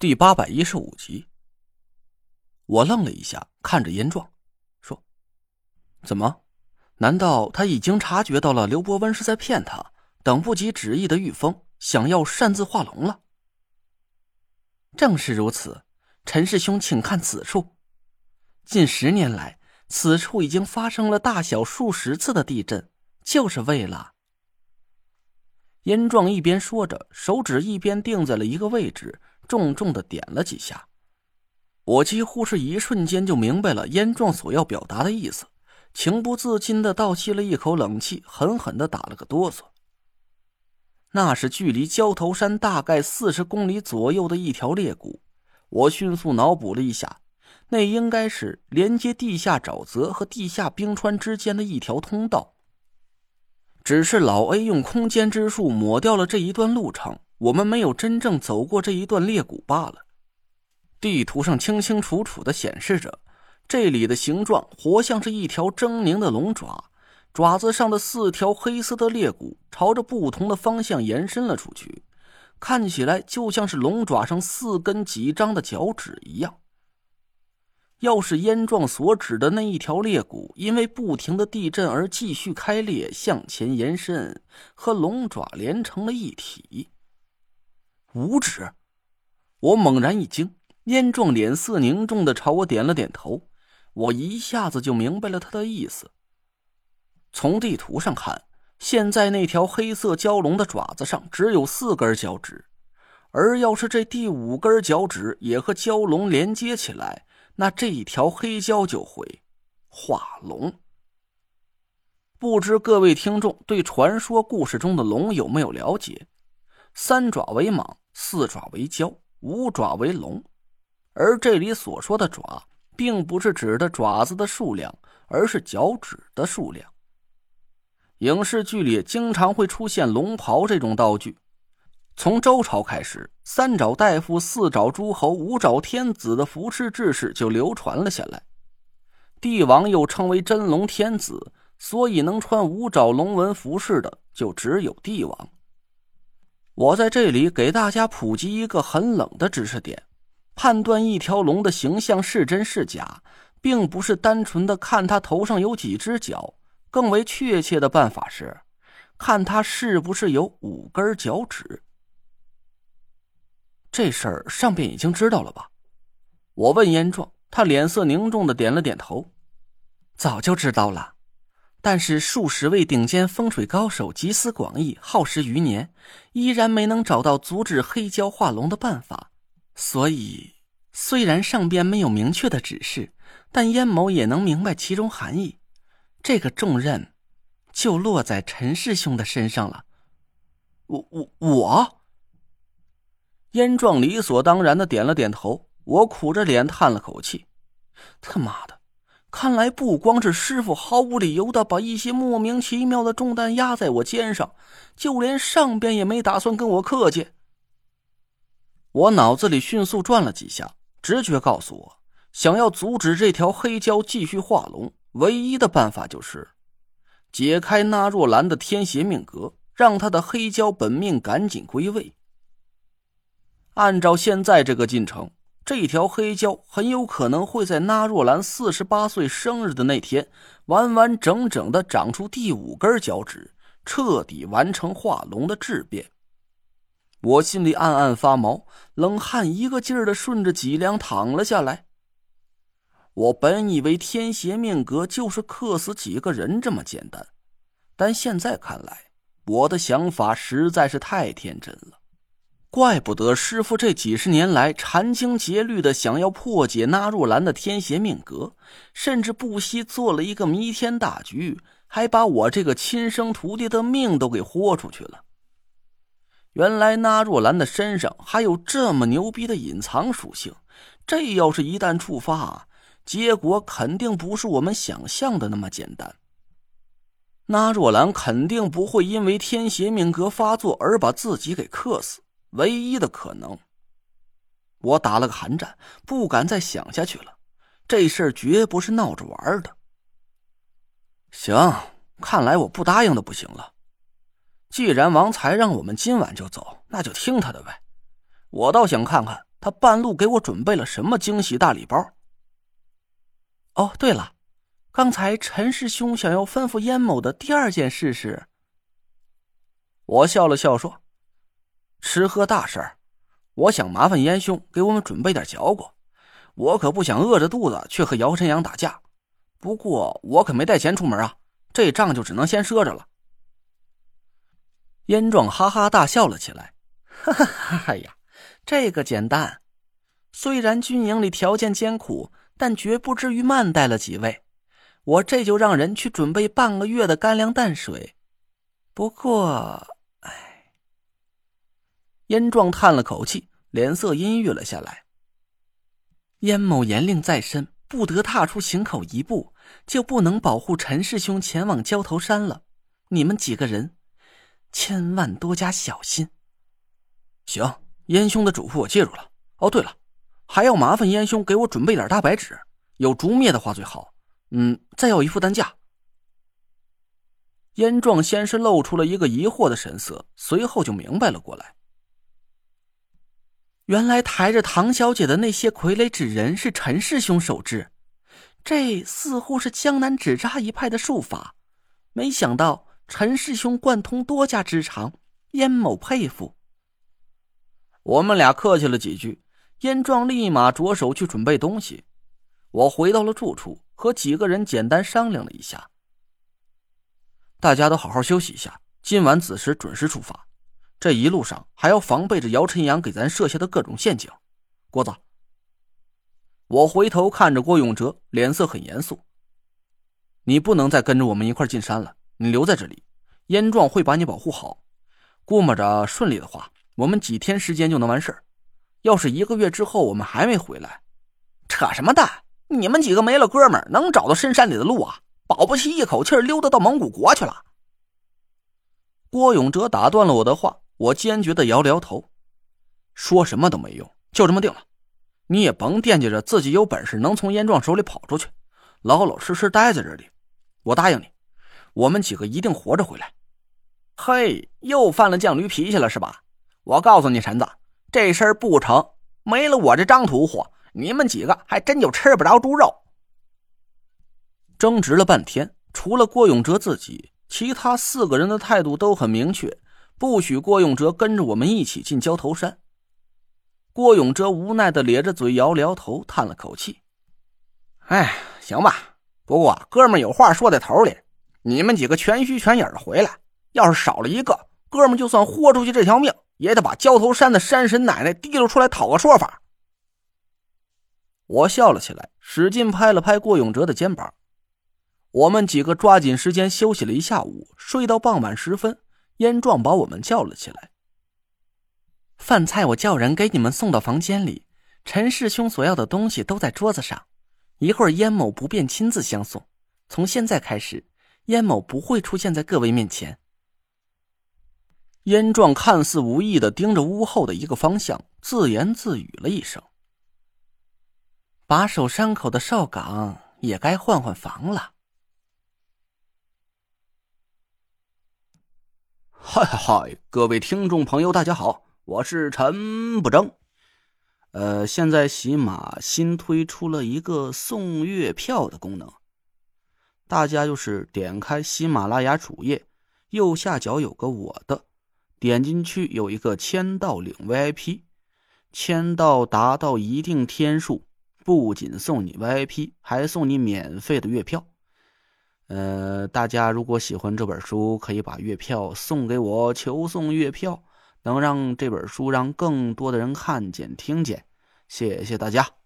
第八百一十五集，我愣了一下，看着严壮，说：“怎么？难道他已经察觉到了刘伯温是在骗他，等不及旨意的玉峰，想要擅自化龙了？”正是如此，陈师兄，请看此处。近十年来，此处已经发生了大小数十次的地震，就是为了……严壮一边说着，手指一边定在了一个位置。重重的点了几下，我几乎是一瞬间就明白了燕壮所要表达的意思，情不自禁的倒吸了一口冷气，狠狠的打了个哆嗦。那是距离焦头山大概四十公里左右的一条裂谷，我迅速脑补了一下，那应该是连接地下沼泽和地下冰川之间的一条通道。只是老 A 用空间之术抹掉了这一段路程。我们没有真正走过这一段裂谷罢了。地图上清清楚楚的显示着，这里的形状活像是一条狰狞的龙爪，爪子上的四条黑色的裂谷朝着不同的方向延伸了出去，看起来就像是龙爪上四根几张的脚趾一样。要是烟状所指的那一条裂谷因为不停的地震而继续开裂向前延伸，和龙爪连成了一体。五指，我猛然一惊，燕壮脸色凝重的朝我点了点头，我一下子就明白了他的意思。从地图上看，现在那条黑色蛟龙的爪子上只有四根脚趾，而要是这第五根脚趾也和蛟龙连接起来，那这一条黑蛟就会化龙。不知各位听众对传说故事中的龙有没有了解？三爪为蟒。四爪为蛟，五爪为龙，而这里所说的爪，并不是指的爪子的数量，而是脚趾的数量。影视剧里经常会出现龙袍这种道具，从周朝开始，三爪大夫、四爪诸侯、五爪天子的服饰制式就流传了下来。帝王又称为真龙天子，所以能穿五爪龙纹服饰的就只有帝王。我在这里给大家普及一个很冷的知识点：判断一条龙的形象是真是假，并不是单纯的看它头上有几只脚，更为确切的办法是，看它是不是有五根脚趾。这事儿上边已经知道了吧？我问燕壮，他脸色凝重的点了点头，早就知道了。但是数十位顶尖风水高手集思广益，耗时余年，依然没能找到阻止黑蛟化龙的办法。所以，虽然上边没有明确的指示，但燕某也能明白其中含义。这个重任，就落在陈师兄的身上了。我我我，燕壮理所当然的点了点头。我苦着脸叹了口气：“他妈的！”看来不光是师傅毫无理由的把一些莫名其妙的重担压在我肩上，就连上边也没打算跟我客气。我脑子里迅速转了几下，直觉告诉我，想要阻止这条黑蛟继续化龙，唯一的办法就是解开那若兰的天邪命格，让他的黑蛟本命赶紧归位。按照现在这个进程。这条黑蛟很有可能会在纳若兰四十八岁生日的那天，完完整整的长出第五根脚趾，彻底完成化龙的质变。我心里暗暗发毛，冷汗一个劲儿的顺着脊梁淌了下来。我本以为天邪命格就是克死几个人这么简单，但现在看来，我的想法实在是太天真了。怪不得师傅这几十年来殚精竭虑的想要破解纳若兰的天邪命格，甚至不惜做了一个弥天大局，还把我这个亲生徒弟的命都给豁出去了。原来纳若兰的身上还有这么牛逼的隐藏属性，这要是一旦触发，结果肯定不是我们想象的那么简单。纳若兰肯定不会因为天邪命格发作而把自己给克死。唯一的可能，我打了个寒战，不敢再想下去了。这事儿绝不是闹着玩的。行，看来我不答应的不行了。既然王才让我们今晚就走，那就听他的呗。我倒想看看他半路给我准备了什么惊喜大礼包。哦，对了，刚才陈师兄想要吩咐燕某的第二件事是……我笑了笑说：“吃喝大事儿，我想麻烦燕兄给我们准备点嚼果。我可不想饿着肚子去和姚晨阳打架。不过我可没带钱出门啊，这账就只能先赊着了。”燕壮哈哈大笑了起来：“ 哈哈哈呀，这个简单。虽然军营里条件艰苦，但绝不至于慢待了几位。我这就让人去准备半个月的干粮淡水。不过，”燕壮叹了口气，脸色阴郁了下来。燕某严令在身，不得踏出行口一步，就不能保护陈师兄前往焦头山了。你们几个人。千万多加小心。行，燕兄的嘱咐我记住了。哦，对了，还要麻烦燕兄给我准备点大白纸，有竹篾的话最好。嗯，再要一副担架。燕壮先是露出了一个疑惑的神色，随后就明白了过来。原来抬着唐小姐的那些傀儡纸人是陈师兄手制，这似乎是江南纸扎一派的术法。没想到。陈师兄贯通多家之长，燕某佩服。我们俩客气了几句，燕壮立马着手去准备东西。我回到了住处，和几个人简单商量了一下，大家都好好休息一下，今晚子时准时出发。这一路上还要防备着姚晨阳给咱设下的各种陷阱。郭子，我回头看着郭永哲，脸色很严肃：“你不能再跟着我们一块进山了。”你留在这里，燕壮会把你保护好。估摸着顺利的话，我们几天时间就能完事儿。要是一个月之后我们还没回来，扯什么淡！你们几个没了哥们儿，能找到深山里的路啊？保不齐一口气溜达到蒙古国去了。郭永哲打断了我的话，我坚决的摇了摇头，说什么都没用，就这么定了。你也甭惦记着自己有本事能从燕壮手里跑出去，老老实实待在这里。我答应你。我们几个一定活着回来。嘿，又犯了犟驴脾气了是吧？我告诉你，陈子，这事儿不成，没了我这张屠户，你们几个还真就吃不着猪肉。争执了半天，除了郭永哲自己，其他四个人的态度都很明确，不许郭永哲跟着我们一起进焦头山。郭永哲无奈的咧着嘴，摇了摇头，叹了口气：“哎，行吧。不过哥们有话说在头里。”你们几个全虚全影的回来，要是少了一个哥们，就算豁出去这条命，也得把焦头山的山神奶奶提溜出来讨个说法。我笑了起来，使劲拍了拍郭永哲的肩膀。我们几个抓紧时间休息了一下午，睡到傍晚时分，燕壮把我们叫了起来。饭菜我叫人给你们送到房间里，陈师兄所要的东西都在桌子上，一会儿燕某不便亲自相送。从现在开始。燕某不会出现在各位面前。燕壮看似无意的盯着屋后的一个方向，自言自语了一声：“把守山口的哨岗也该换换防了。”嗨嗨！各位听众朋友，大家好，我是陈不争。呃，现在喜马新推出了一个送月票的功能。大家就是点开喜马拉雅主页，右下角有个我的，点进去有一个签到领 VIP，签到达到一定天数，不仅送你 VIP，还送你免费的月票。呃，大家如果喜欢这本书，可以把月票送给我，求送月票，能让这本书让更多的人看见、听见。谢谢大家。